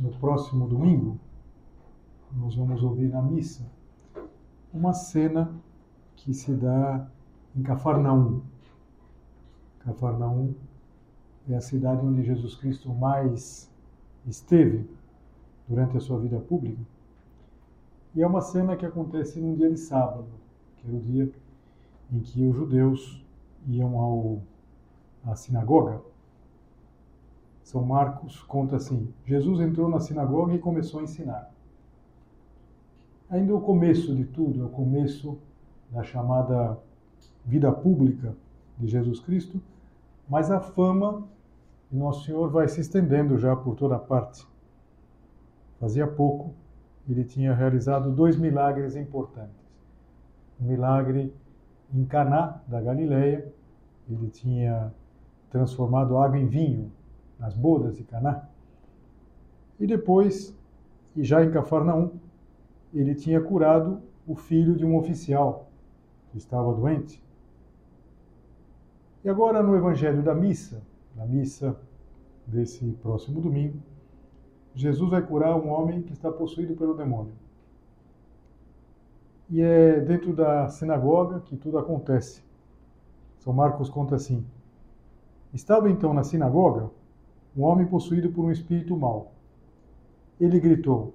No próximo domingo, nós vamos ouvir na missa uma cena que se dá em Cafarnaum. Cafarnaum é a cidade onde Jesus Cristo mais esteve durante a sua vida pública. E é uma cena que acontece num dia de sábado, que era o dia em que os judeus iam ao, à sinagoga são Marcos conta assim: Jesus entrou na sinagoga e começou a ensinar. Ainda o começo de tudo, é o começo da chamada vida pública de Jesus Cristo, mas a fama de Nosso Senhor vai se estendendo já por toda parte. Fazia pouco ele tinha realizado dois milagres importantes. Um milagre em Caná da Galileia, ele tinha transformado água em vinho nas bodas de Caná. E depois, e já em Cafarnaum, ele tinha curado o filho de um oficial que estava doente. E agora no evangelho da missa, na missa desse próximo domingo, Jesus vai curar um homem que está possuído pelo demônio. E é dentro da sinagoga que tudo acontece. São Marcos conta assim: Estava então na sinagoga um homem possuído por um espírito mau. Ele gritou: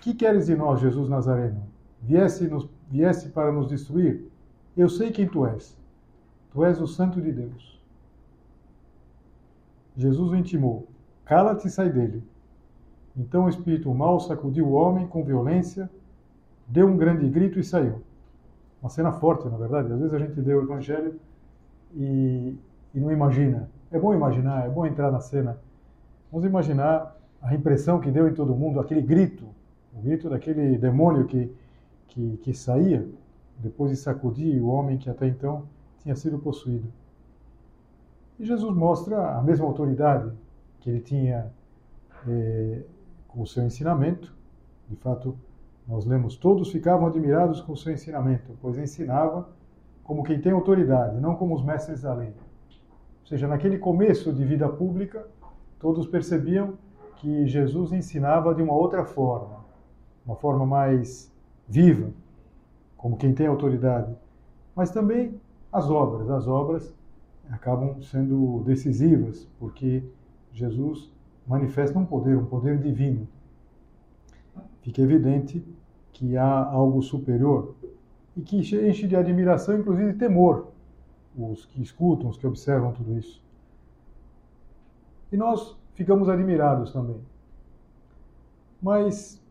Que queres de nós, Jesus Nazareno? Viesse, nos, viesse para nos destruir? Eu sei quem tu és. Tu és o Santo de Deus. Jesus o intimou: Cala-te e sai dele. Então o espírito mau sacudiu o homem com violência, deu um grande grito e saiu. Uma cena forte, na verdade. Às vezes a gente lê o Evangelho e, e não imagina. É bom imaginar, é bom entrar na cena. Vamos imaginar a impressão que deu em todo mundo, aquele grito, o grito daquele demônio que, que, que saía depois de sacudir o homem que até então tinha sido possuído. E Jesus mostra a mesma autoridade que ele tinha eh, com o seu ensinamento. De fato, nós lemos: todos ficavam admirados com o seu ensinamento, pois ensinava como quem tem autoridade, não como os mestres da lei. Ou seja, naquele começo de vida pública, todos percebiam que Jesus ensinava de uma outra forma, uma forma mais viva, como quem tem autoridade. Mas também as obras, as obras acabam sendo decisivas, porque Jesus manifesta um poder, um poder divino. Fica evidente que há algo superior e que enche de admiração, inclusive de temor, os que escutam, os que observam tudo isso. E nós ficamos admirados também. Mas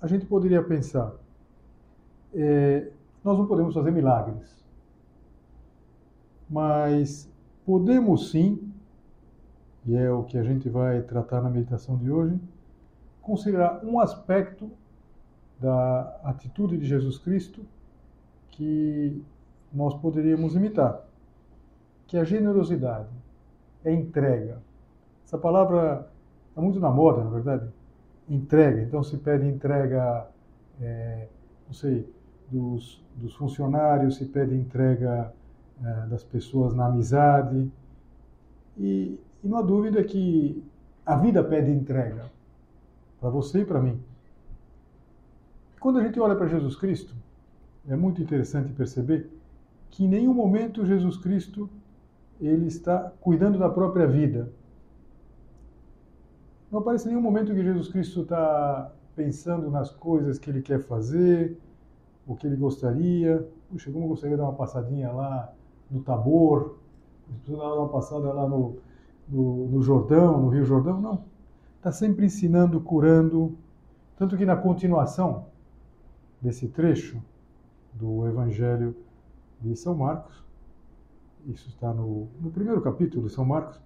a gente poderia pensar, é, nós não podemos fazer milagres, mas podemos sim, e é o que a gente vai tratar na meditação de hoje, considerar um aspecto da atitude de Jesus Cristo que nós poderíamos imitar, que é a generosidade, é entrega. Essa palavra está muito na moda, na verdade. Entrega. Então se pede entrega, é, não sei, dos, dos, funcionários, se pede entrega é, das pessoas na amizade. E, e não há dúvida que a vida pede entrega para você e para mim. Quando a gente olha para Jesus Cristo, é muito interessante perceber que em nenhum momento Jesus Cristo ele está cuidando da própria vida Não aparece nenhum momento que Jesus Cristo está pensando nas coisas que ele quer fazer, o que ele gostaria. Puxa, como eu gostaria de dar uma passadinha lá no Tabor, preciso dar uma passada lá no, no, no Jordão, no Rio Jordão. Não. Está sempre ensinando, curando. Tanto que na continuação desse trecho do Evangelho de São Marcos, isso está no, no primeiro capítulo de São Marcos,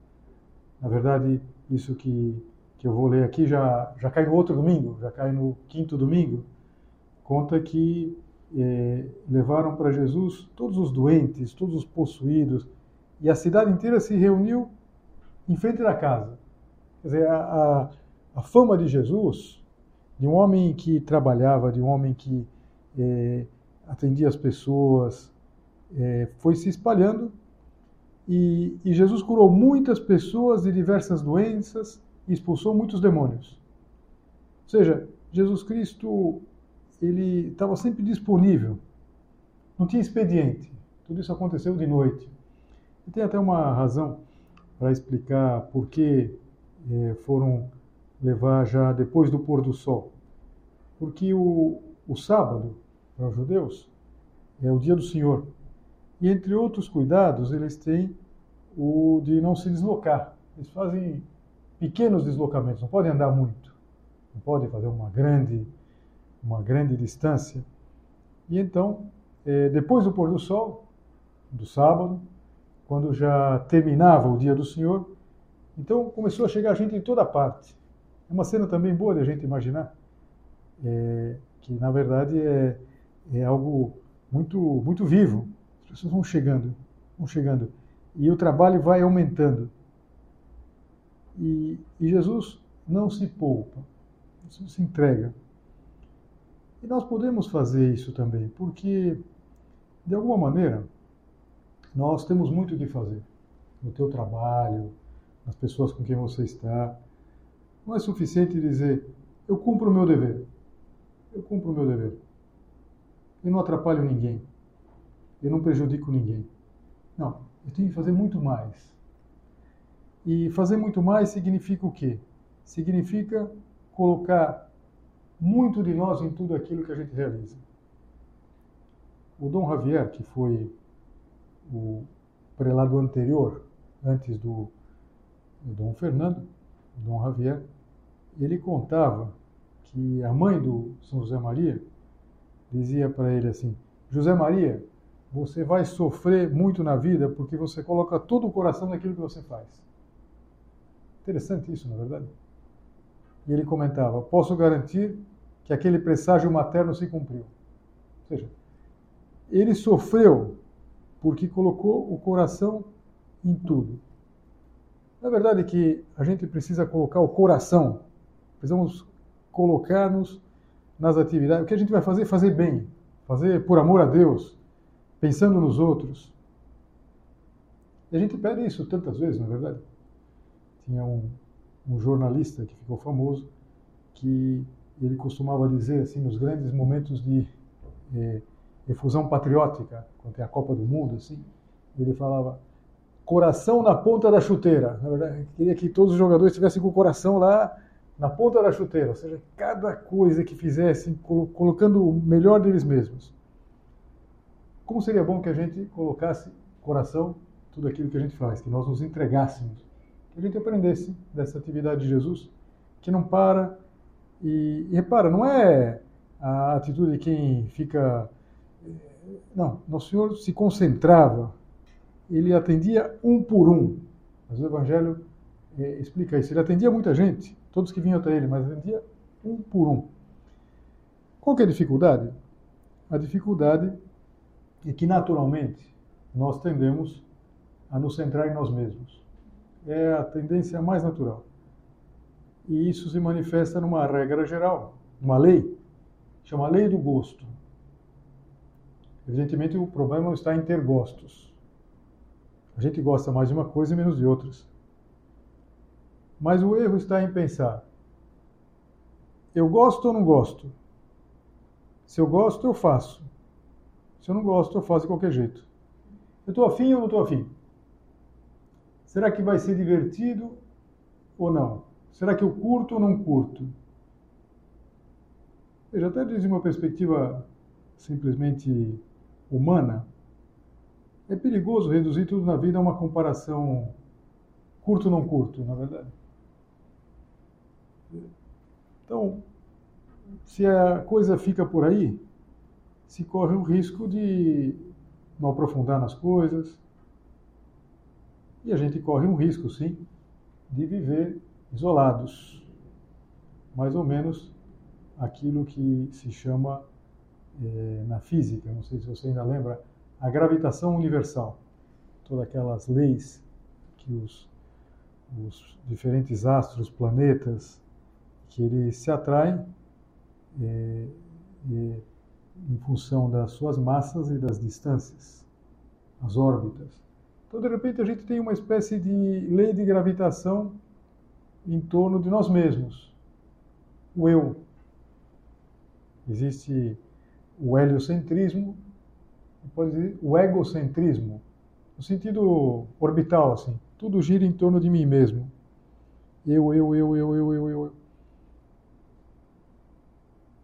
na verdade, isso que, que eu vou ler aqui já, já cai no outro domingo, já cai no quinto domingo, conta que é, levaram para Jesus todos os doentes, todos os possuídos, e a cidade inteira se reuniu em frente da casa. Quer dizer, a, a, a fama de Jesus, de um homem que trabalhava, de um homem que é, atendia as pessoas, é, foi se espalhando e, e, Jesus curou muitas pessoas de diversas doenças e expulsou muitos demônios. Ou seja, Jesus Cristo ele estava sempre disponível, não tinha expediente. Tudo isso aconteceu de noite. E tem até uma razão para explicar por que é, foram levar já depois do pôr do sol. Porque o, o sábado, para os judeus, é o dia do Senhor. E entre outros cuidados, eles têm o de não se deslocar. Eles fazem pequenos deslocamentos, não podem andar muito, não podem fazer uma grande, uma grande distância. E então, é, depois do pôr do sol, do sábado, quando já terminava o dia do Senhor, então começou a chegar gente em toda parte. É uma cena também boa de a gente imaginar, é, que na verdade é, é algo muito, muito vivo. As pessoas vão chegando, vão chegando. E o trabalho vai aumentando. E, e Jesus não se poupa, Jesus se entrega. E nós podemos fazer isso também, porque, de alguma maneira, nós temos muito o que fazer. No teu trabalho, nas pessoas com quem você está. Não é suficiente dizer, eu cumpro o meu dever. Eu cumpro o meu dever. Eu não atrapalho ninguém. Eu não prejudico ninguém. Não, eu tenho que fazer muito mais. E fazer muito mais significa o quê? Significa colocar muito de nós em tudo aquilo que a gente realiza. O Dom Javier, que foi o prelado anterior, antes do, do Dom Fernando, Dom Javier, ele contava que a mãe do São José Maria dizia para ele assim: José Maria, você vai sofrer muito na vida porque você coloca todo o coração naquilo que você faz. Interessante isso, na é verdade. E ele comentava: Posso garantir que aquele presságio materno se cumpriu. Ou seja, ele sofreu porque colocou o coração em tudo. Na verdade que a gente precisa colocar o coração, precisamos colocar-nos nas atividades. O que a gente vai fazer? Fazer bem, fazer por amor a Deus, pensando nos outros. E a gente pede isso tantas vezes, na é verdade. Tinha um, um jornalista que ficou famoso que ele costumava dizer assim nos grandes momentos de eh, efusão patriótica, quando tem a Copa do Mundo, assim, ele falava coração na ponta da chuteira. Na verdade, queria que todos os jogadores estivessem com o coração lá na ponta da chuteira, ou seja, cada coisa que fizessem colocando o melhor deles mesmos. Como seria bom que a gente colocasse coração tudo aquilo que a gente faz, que nós nos entregássemos, a gente aprendesse dessa atividade de Jesus, que não para e, e repara, não é a atitude de quem fica não, Nosso Senhor se concentrava, ele atendia um por um. Mas o Evangelho é, explica isso. Ele atendia muita gente, todos que vinham até ele, mas atendia um por um. Qual é a dificuldade? A dificuldade é que, naturalmente, nós tendemos a nos centrar em nós mesmos. É a tendência mais natural. E isso se manifesta numa regra geral, uma lei, chama lei do gosto. Evidentemente, o problema está em ter gostos. A gente gosta mais de uma coisa e menos de outras. Mas o erro está em pensar: eu gosto ou não gosto? Se eu gosto, eu faço. Se eu não gosto, eu faço de qualquer jeito. Eu estou afim ou não estou afim? Será que vai ser divertido ou não? Será que eu curto ou não curto? Veja, até desde uma perspectiva simplesmente humana, é perigoso reduzir tudo na vida a uma comparação curto ou não curto, na verdade. Então, se a coisa fica por aí, se corre o risco de não aprofundar nas coisas. E a gente corre um risco, sim, de viver isolados. Mais ou menos aquilo que se chama é, na física, não sei se você ainda lembra, a gravitação universal. Todas aquelas leis que os, os diferentes astros, planetas, que eles se atraem é, é, em função das suas massas e das distâncias, as órbitas. Então, de repente, a gente tem uma espécie de lei de gravitação em torno de nós mesmos, o eu. Existe o heliocentrismo, pode dizer o egocentrismo, no sentido orbital, assim. Tudo gira em torno de mim mesmo. Eu, eu, eu, eu, eu, eu, eu.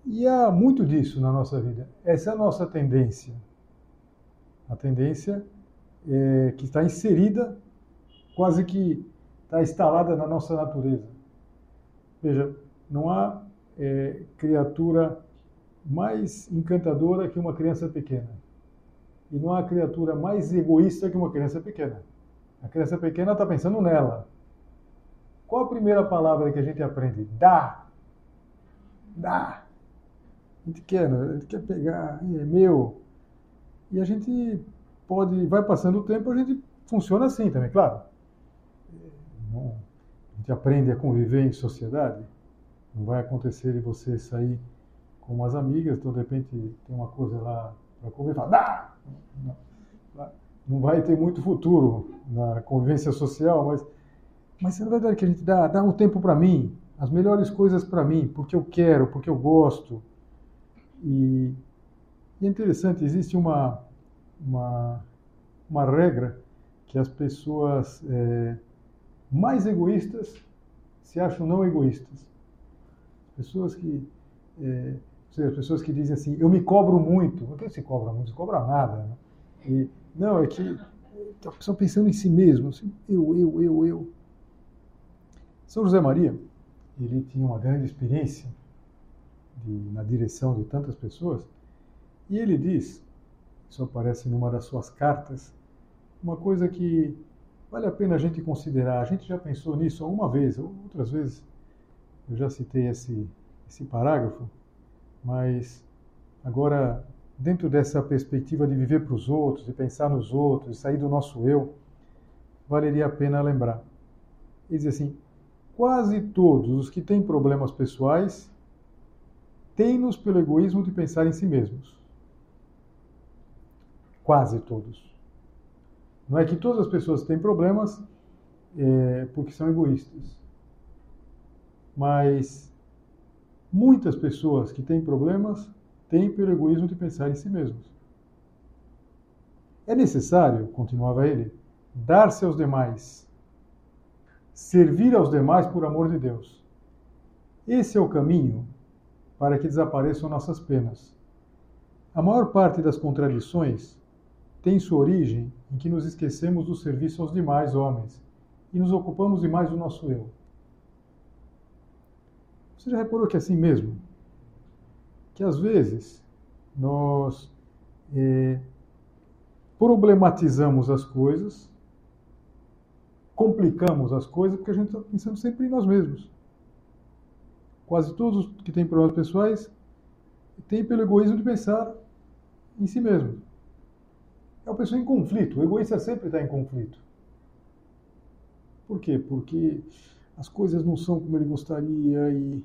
E há muito disso na nossa vida. Essa é a nossa tendência. A tendência é, que está inserida, quase que está instalada na nossa natureza. Veja, não há é, criatura mais encantadora que uma criança pequena. E não há criatura mais egoísta que uma criança pequena. A criança pequena está pensando nela. Qual a primeira palavra que a gente aprende? Dá. Dá. A gente quer, né? a gente quer pegar, é meu. E a gente pode, vai passando o tempo, a gente funciona assim também, claro. A gente aprende a conviver em sociedade. Não vai acontecer de você sair com umas amigas, então de repente tem uma coisa lá para comer fala! Não, vai ter muito futuro na convivência social, mas, mas é verdade que a gente dá, dá um tempo para mim, as melhores coisas para mim, porque eu quero, porque eu gosto. E, e é interessante, existe uma, uma, uma regra que as pessoas é, mais egoístas se acham não egoístas. Pessoas que. É, seja, as pessoas que dizem assim, eu me cobro muito. Por que se cobra muito? Se cobra nada. Né? E, não, é que a pessoa pensando em si mesmo, assim, eu, eu, eu, eu. São José Maria, ele tinha uma grande experiência de, na direção de tantas pessoas. E ele diz, isso aparece numa das suas cartas, uma coisa que vale a pena a gente considerar. A gente já pensou nisso alguma vez, outras vezes eu já citei esse, esse parágrafo, mas agora, dentro dessa perspectiva de viver para os outros, de pensar nos outros, de sair do nosso eu, valeria a pena lembrar. Ele diz assim: quase todos os que têm problemas pessoais têm-nos pelo egoísmo de pensar em si mesmos. Quase todos. Não é que todas as pessoas têm problemas é, porque são egoístas. Mas muitas pessoas que têm problemas têm pelo egoísmo de pensar em si mesmos. É necessário, continuava ele, dar-se aos demais, servir aos demais por amor de Deus. Esse é o caminho para que desapareçam nossas penas. A maior parte das contradições tem sua origem em que nos esquecemos do serviço aos demais homens e nos ocupamos demais do nosso eu. Você já reparou que é assim mesmo? Que às vezes nós é, problematizamos as coisas, complicamos as coisas, porque a gente está pensando sempre em nós mesmos. Quase todos que têm problemas pessoais têm pelo egoísmo de pensar em si mesmo. É uma pessoa em conflito. O egoísta sempre está em conflito. Por quê? Porque as coisas não são como ele gostaria e,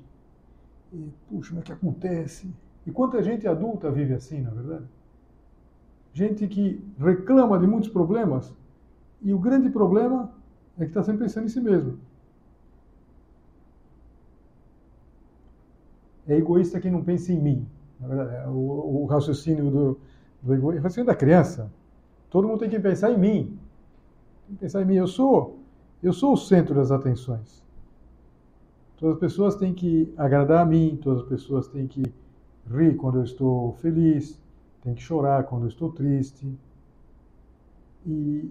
e puxa, como é que acontece? E quanta gente adulta vive assim, na verdade? Gente que reclama de muitos problemas e o grande problema é que está sempre pensando em si mesmo. É egoísta quem não pensa em mim. Na verdade, é o, o raciocínio do, do egoísmo, o raciocínio da criança. Todo mundo tem que pensar em mim. Tem que pensar em mim. Eu sou, eu sou o centro das atenções. Todas as pessoas têm que agradar a mim, todas as pessoas têm que rir quando eu estou feliz, têm que chorar quando eu estou triste. E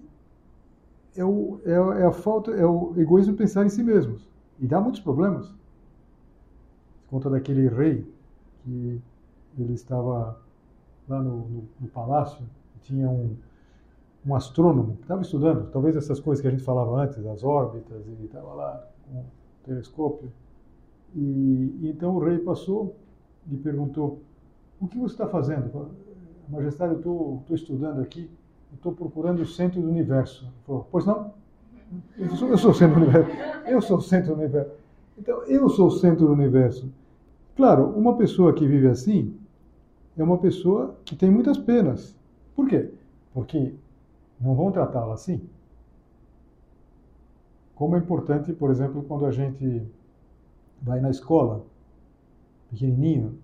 é, o, é, é a falta, é o egoísmo pensar em si mesmos. E dá muitos problemas. Conta daquele rei que ele estava lá no, no, no palácio, tinha um, um astrônomo que estava estudando, talvez essas coisas que a gente falava antes, as órbitas, e estava lá com o telescópio. E, e, então o rei passou e perguntou: O que você está fazendo? Majestade, eu estou estudando aqui, estou procurando o centro do universo. Ele falou: Pois não? Eu sou, eu sou o centro do universo. Eu sou o centro do universo. Então, eu sou o centro do universo. Claro, uma pessoa que vive assim é uma pessoa que tem muitas penas. Por quê? Porque não vão tratá-la assim. Como é importante, por exemplo, quando a gente vai na escola, pequenininho,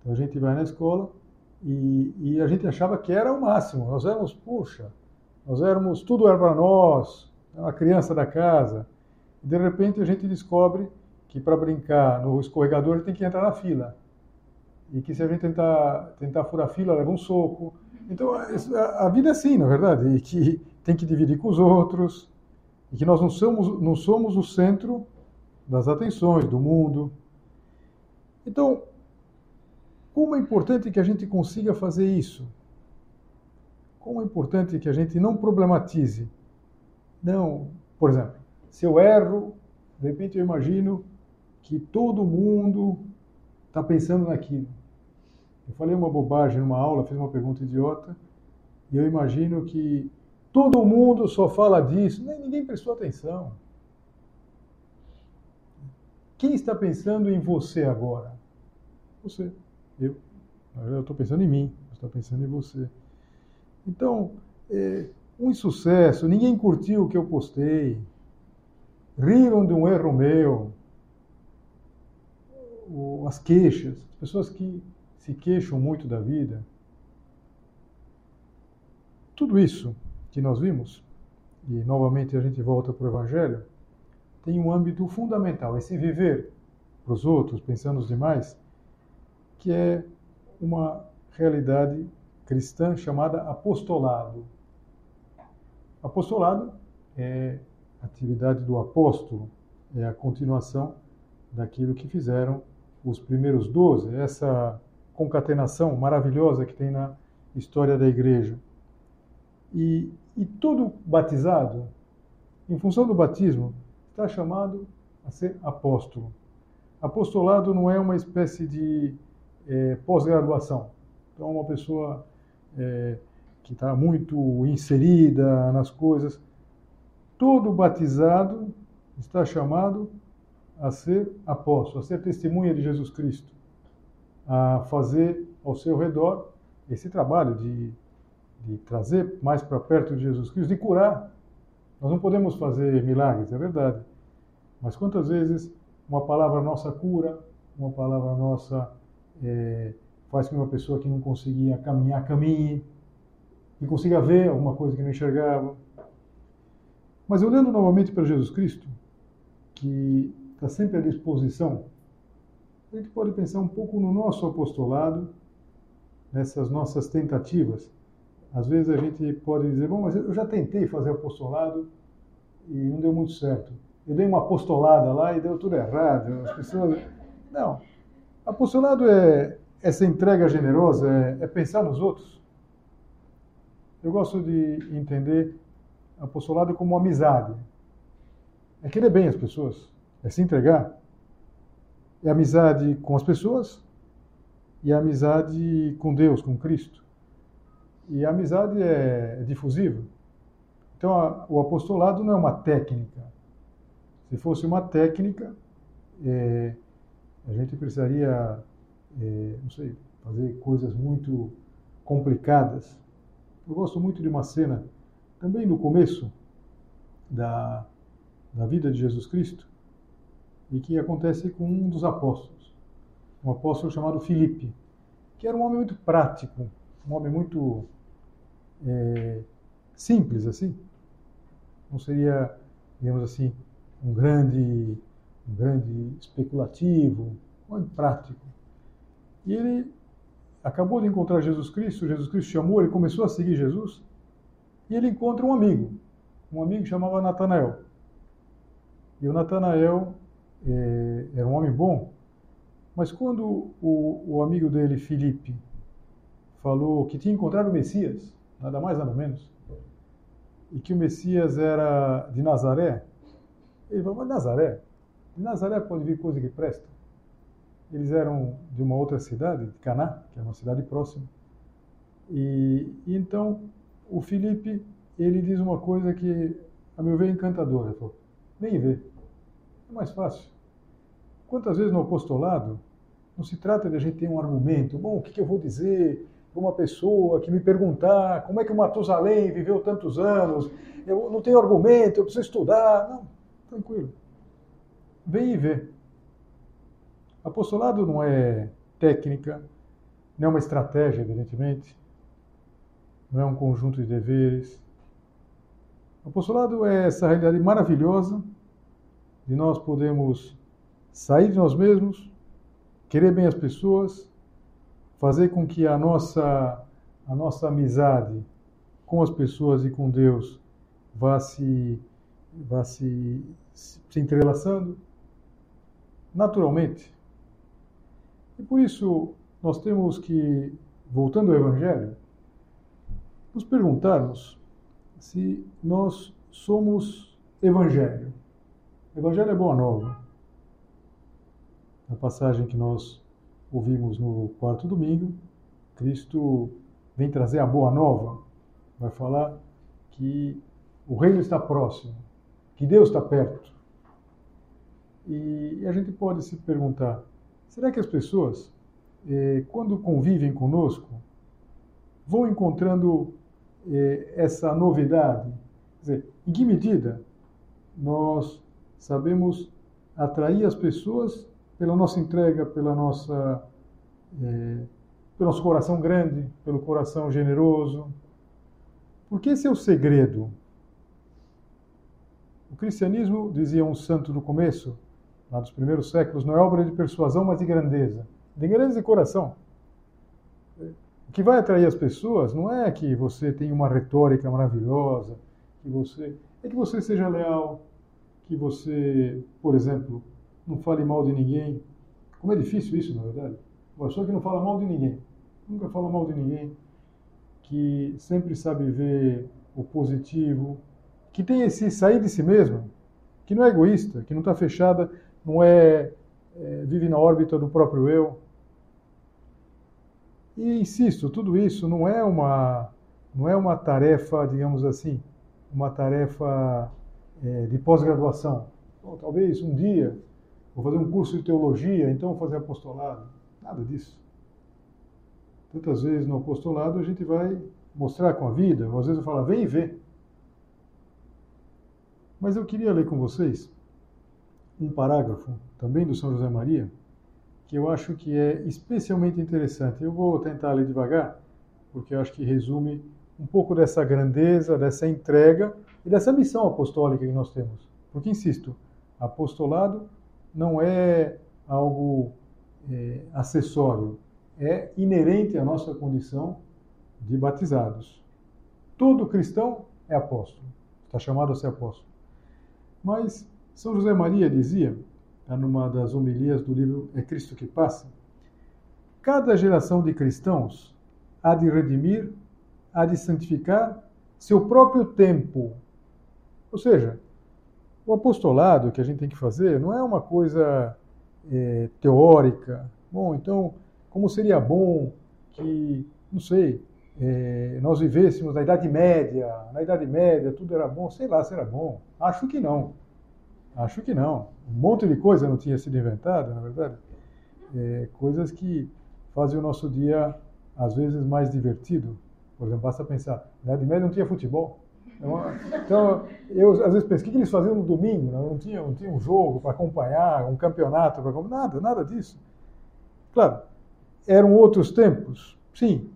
então a gente vai na escola e, e a gente achava que era o máximo. Nós éramos, puxa, nós éramos, tudo era para nós, a criança da casa. De repente a gente descobre que para brincar no escorregador tem que entrar na fila. E que se a gente tentar, tentar furar a fila, leva um soco. Então, a vida é assim, na verdade, e que tem que dividir com os outros, e que nós não somos, não somos o centro das atenções do mundo. Então, como é importante que a gente consiga fazer isso? Como é importante que a gente não problematize. Não, por exemplo, se eu erro, de repente eu imagino que todo mundo está pensando naquilo. Eu falei uma bobagem numa aula, fiz uma pergunta idiota, e eu imagino que todo mundo só fala disso, nem ninguém prestou atenção. Quem está pensando em você agora? Você, eu. Eu estou pensando em mim, você está pensando em você. Então, é, um insucesso, ninguém curtiu o que eu postei, riram de um erro meu, as queixas, as pessoas que se queixam muito da vida. Tudo isso que nós vimos, e novamente a gente volta para o Evangelho, tem um âmbito fundamental, esse viver para os outros, pensando nos demais, que é uma realidade cristã chamada apostolado. Apostolado é a atividade do apóstolo, é a continuação daquilo que fizeram os primeiros doze, essa concatenação maravilhosa que tem na história da igreja. E, e todo batizado, em função do batismo, está chamado a ser apóstolo. Apostolado não é uma espécie de é, pós-graduação. Então, uma pessoa é, que está muito inserida nas coisas. Todo batizado está chamado a ser apóstolo, a ser testemunha de Jesus Cristo a fazer ao seu redor esse trabalho de, de trazer mais para perto de Jesus Cristo, de curar. Nós não podemos fazer milagres, é verdade. Mas quantas vezes uma palavra nossa cura, uma palavra nossa é, faz com que uma pessoa que não conseguia caminhar, caminhe, que consiga ver alguma coisa que não enxergava. Mas olhando novamente para Jesus Cristo, que está sempre à disposição a gente pode pensar um pouco no nosso apostolado, nessas nossas tentativas. Às vezes a gente pode dizer, bom, mas eu já tentei fazer apostolado e não deu muito certo. Eu dei uma apostolada lá e deu tudo errado. As pessoas... Não. Apostolado é essa entrega generosa, é, é pensar nos outros. Eu gosto de entender apostolado como amizade. É querer bem as pessoas, é se entregar é amizade com as pessoas e a amizade com Deus, com Cristo. E a amizade é, é difusiva. Então, a, o apostolado não é uma técnica. Se fosse uma técnica, é, a gente precisaria, é, não sei, fazer coisas muito complicadas. Eu gosto muito de uma cena, também no começo da, da vida de Jesus Cristo, e que acontece com um dos apóstolos, um apóstolo chamado Filipe, que era um homem muito prático, um homem muito é, simples assim. Não seria, digamos assim, um grande um grande especulativo, um homem prático. E ele acabou de encontrar Jesus Cristo, Jesus Cristo chamou, ele começou a seguir Jesus, e ele encontra um amigo, um amigo que chamava Natanael. E o Natanael é, era um homem bom, mas quando o, o amigo dele, Filipe, falou que tinha encontrado o Messias, nada mais, nada menos, e que o Messias era de Nazaré, ele falou, mas Nazaré? De Nazaré pode vir coisa que presta. Eles eram de uma outra cidade, de Caná, que é uma cidade próxima. E, e então o Felipe ele diz uma coisa que a meu ver é encantadora. Vem ver, é mais fácil. Quantas vezes no apostolado não se trata de a gente ter um argumento, bom, o que, eu vou dizer para uma pessoa que me perguntar como é que o Matusalém viveu tantos anos, eu não tenho argumento, eu preciso estudar. Não, tranquilo. Vem e vê. Apostolado não é técnica, não é uma estratégia, evidentemente, não é um conjunto de deveres. Apostolado é essa realidade maravilhosa de nós podemos sair de nós mesmos, querer bem as pessoas, fazer com que a nossa a nossa amizade com as pessoas e com Deus vá se vá se, se entrelaçando naturalmente. E por isso nós temos que, voltando ao Evangelho, nos perguntarmos se nós somos Evangelho. Evangelho é boa nova. Na passagem que nós ouvimos no quarto domingo, Cristo vem trazer a boa nova, vai falar que o reino está próximo, que Deus está perto. E a gente pode se perguntar: será que as pessoas, eh, quando convivem conosco, vão encontrando eh, essa novidade? Quer dizer, em que medida nós sabemos atrair as pessoas pela nossa entrega, pela nossa, eh, pelo nosso coração grande, pelo coração generoso? Porque esse é o segredo o cristianismo, dizia um santo do começo, lá dos primeiros séculos, não é obra de persuasão, mas de grandeza. De grandeza de coração. O que vai atrair as pessoas não é que você tenha uma retórica maravilhosa, que você é que você seja leal, que você, por exemplo, não fale mal de ninguém. Como é difícil isso, na verdade. Uma pessoa que não fala mal de ninguém, nunca fala mal de ninguém, que sempre sabe ver o positivo, que tem esse sair de si mesmo, que não é egoísta, que não está fechada, não é, é, vive na órbita do próprio eu. E insisto, tudo isso não é uma não é uma tarefa, digamos assim, uma tarefa é, de pós-graduação. talvez um dia vou fazer um curso de teologia, então vou fazer apostolado. Nada disso. Tantas vezes no apostolado a gente vai mostrar com a vida, às vezes eu falo, vem e vê. Mas eu queria ler com vocês um parágrafo, também do São José Maria, que eu acho que é especialmente interessante. Eu vou tentar ler devagar, porque eu acho que resume um pouco dessa grandeza, dessa entrega e dessa missão apostólica que nós temos. Porque, insisto, apostolado não é algo é, acessório, é inerente à nossa condição de batizados. Todo cristão é apóstolo, está chamado a ser apóstolo. Mas São José Maria dizia, numa das homilias do livro É Cristo que Passa, cada geração de cristãos há de redimir, há de santificar seu próprio tempo. Ou seja, o apostolado que a gente tem que fazer não é uma coisa é, teórica. Bom, então, como seria bom que, não sei, é, nós vivêssemos na Idade Média, na Idade Média tudo era bom, sei lá se era bom. Acho que não. Acho que não. Um monte de coisa não tinha sido inventada, na verdade. É, coisas que fazem o nosso dia, às vezes, mais divertido. Por exemplo, basta pensar, na Idade Média não tinha futebol. Então, então eu às vezes penso, o que eles faziam no domingo? Não tinha, não tinha um jogo para acompanhar, um campeonato para acompanhar, nada, nada disso. Claro, eram outros tempos, sim,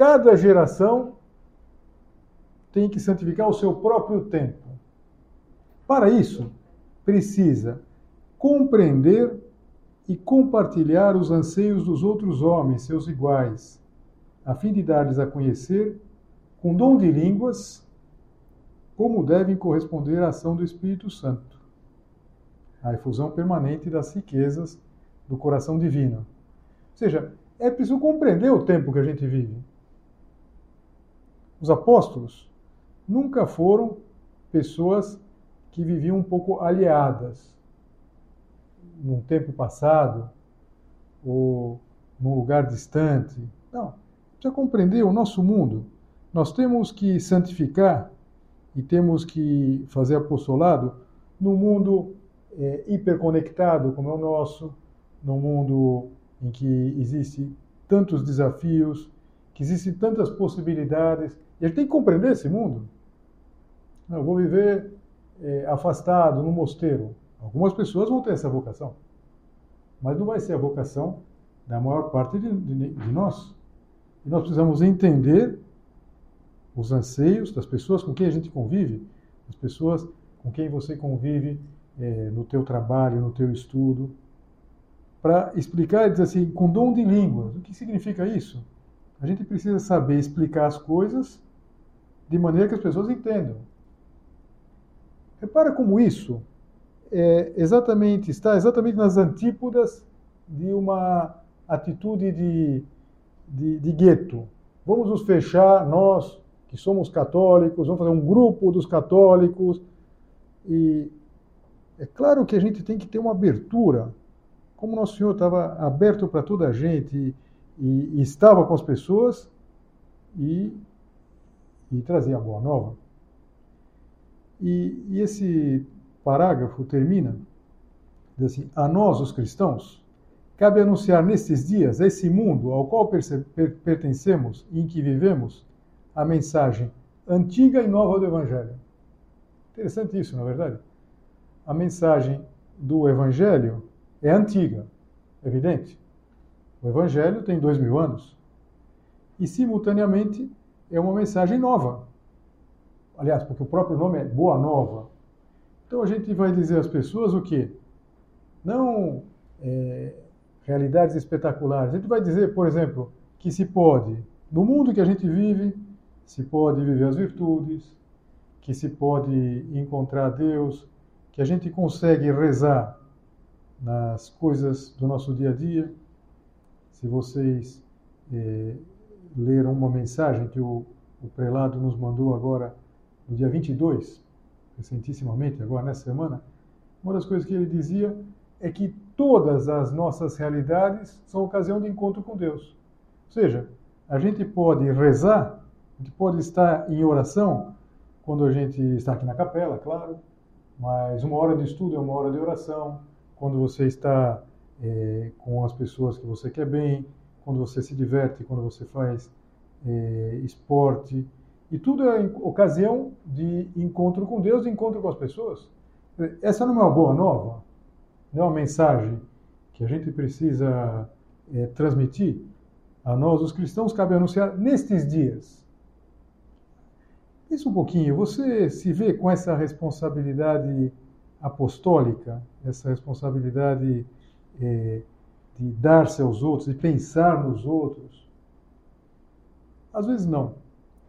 Cada geração tem que santificar o seu próprio tempo. Para isso, precisa compreender e compartilhar os anseios dos outros homens, seus iguais, a fim de dar-lhes a conhecer, com dom de línguas, como devem corresponder à ação do Espírito Santo, a efusão permanente das riquezas do coração divino. Ou seja, é preciso compreender o tempo que a gente vive. Os apóstolos nunca foram pessoas que viviam um pouco aliadas num tempo passado ou num lugar distante. Não. Precisa compreender o nosso mundo. Nós temos que santificar e temos que fazer apostolado num mundo é, hiperconectado como é o nosso, num mundo em que existe tantos desafios, que existem tantas possibilidades. E a gente tem que compreender esse mundo. Não, eu vou viver é, afastado no mosteiro. Algumas pessoas vão ter essa vocação, mas não vai ser a vocação da maior parte de, de, de nós. E nós precisamos entender os anseios das pessoas com quem a gente convive, as pessoas com quem você convive é, no teu trabalho, no teu estudo, para explicar e dizer assim, com dom de línguas. O que significa isso? A gente precisa saber explicar as coisas de maneira que as pessoas entendam. Repara como isso é exatamente está exatamente nas antípodas de uma atitude de, de, de gueto. Vamos nos fechar, nós que somos católicos, vamos fazer um grupo dos católicos. E é claro que a gente tem que ter uma abertura. Como Nosso Senhor estava aberto para toda a gente e, e, estava com as pessoas e, e trazia a boa nova. E, e esse parágrafo termina, diz assim, a nós, os cristãos, cabe anunciar nestes dias, a esse mundo ao qual pertencemos e em que vivemos, a mensagem antiga e nova do Evangelho. Interessante isso, na é verdade. A mensagem do Evangelho é antiga, evidente. O Evangelho tem dois mil anos. E, simultaneamente, é uma mensagem nova. Aliás, porque o próprio nome é Boa Nova. Então a gente vai dizer às pessoas o quê? Não é, realidades espetaculares. A gente vai dizer, por exemplo, que se pode, no mundo que a gente vive, se pode viver as virtudes, que se pode encontrar Deus, que a gente consegue rezar nas coisas do nosso dia a dia. Se vocês é, leram uma mensagem que o, o prelado nos mandou agora no dia 22, recentissimamente, agora nessa semana, uma das coisas que ele dizia é que todas as nossas realidades são ocasião de encontro com Deus. Ou seja, a gente pode rezar, gente pode estar em oração quando a gente está aqui na capela, claro, mas uma hora de estudo é uma hora de oração, quando você está é, com as pessoas que você quer bem, quando você se diverte, quando você faz é, esporte, e tudo é ocasião de encontro com Deus, de encontro com as pessoas. Essa não é uma boa nova? Não é uma mensagem que a gente precisa é, transmitir? A nós, os cristãos, cabe anunciar nestes dias. Isso um pouquinho. Você se vê com essa responsabilidade apostólica, essa responsabilidade é, de dar-se aos outros, de pensar nos outros? Às vezes não.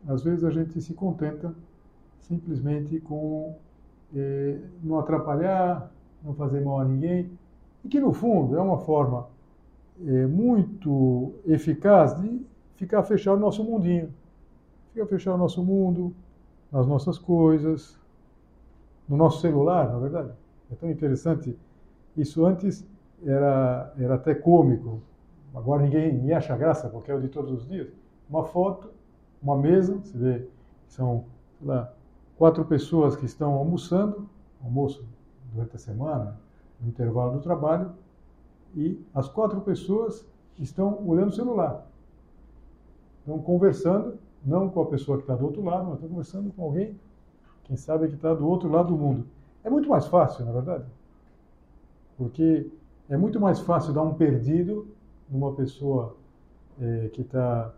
Às vezes a gente se contenta simplesmente com é, não atrapalhar, não fazer mal a ninguém, e que no fundo é uma forma é, muito eficaz de ficar fechado o nosso mundinho, ficar fechado o nosso mundo, nas nossas coisas, no nosso celular, na verdade. É tão interessante. Isso antes era, era até cômico, agora ninguém acha graça, porque é o de todos os dias. Uma foto uma mesa, você vê são lá, quatro pessoas que estão almoçando, almoço durante a semana, no intervalo do trabalho, e as quatro pessoas estão olhando o celular. Estão conversando, não com a pessoa que está do outro lado, mas estão conversando com alguém, quem sabe que está do outro lado do mundo. É muito mais fácil, na verdade, porque é muito mais fácil dar um perdido numa pessoa é, que está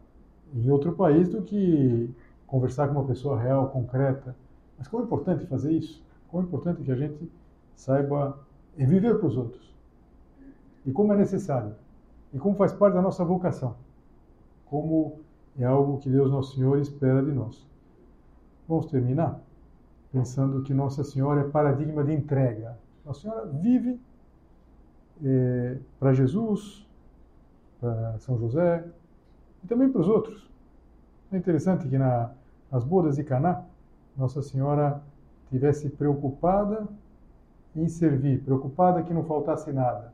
em outro país do que conversar com uma pessoa real, concreta. Mas como é importante fazer isso? Como é importante que a gente saiba viver para os outros. E como é necessário. E como faz parte da nossa vocação. Como é algo que Deus Nosso Senhor espera de nós. Vamos terminar pensando que Nossa Senhora é paradigma de entrega. Nossa Senhora vive é, para Jesus, para São José e também para os outros. É interessante que na, nas bodas de Caná, Nossa Senhora tivesse preocupada em servir, preocupada que não faltasse nada,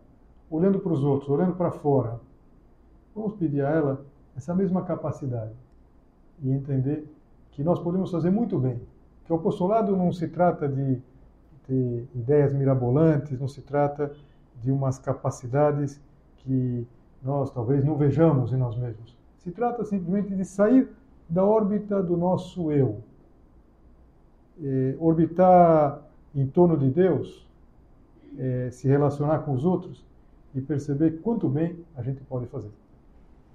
olhando para os outros, olhando para fora. Vamos pedir a ela essa mesma capacidade e entender que nós podemos fazer muito bem. Que o apostolado não se trata de, de ideias mirabolantes, não se trata de umas capacidades que nós talvez não vejamos em nós mesmos. Se trata simplesmente de sair da órbita do nosso eu. É, orbitar em torno de Deus, é, se relacionar com os outros e perceber quanto bem a gente pode fazer.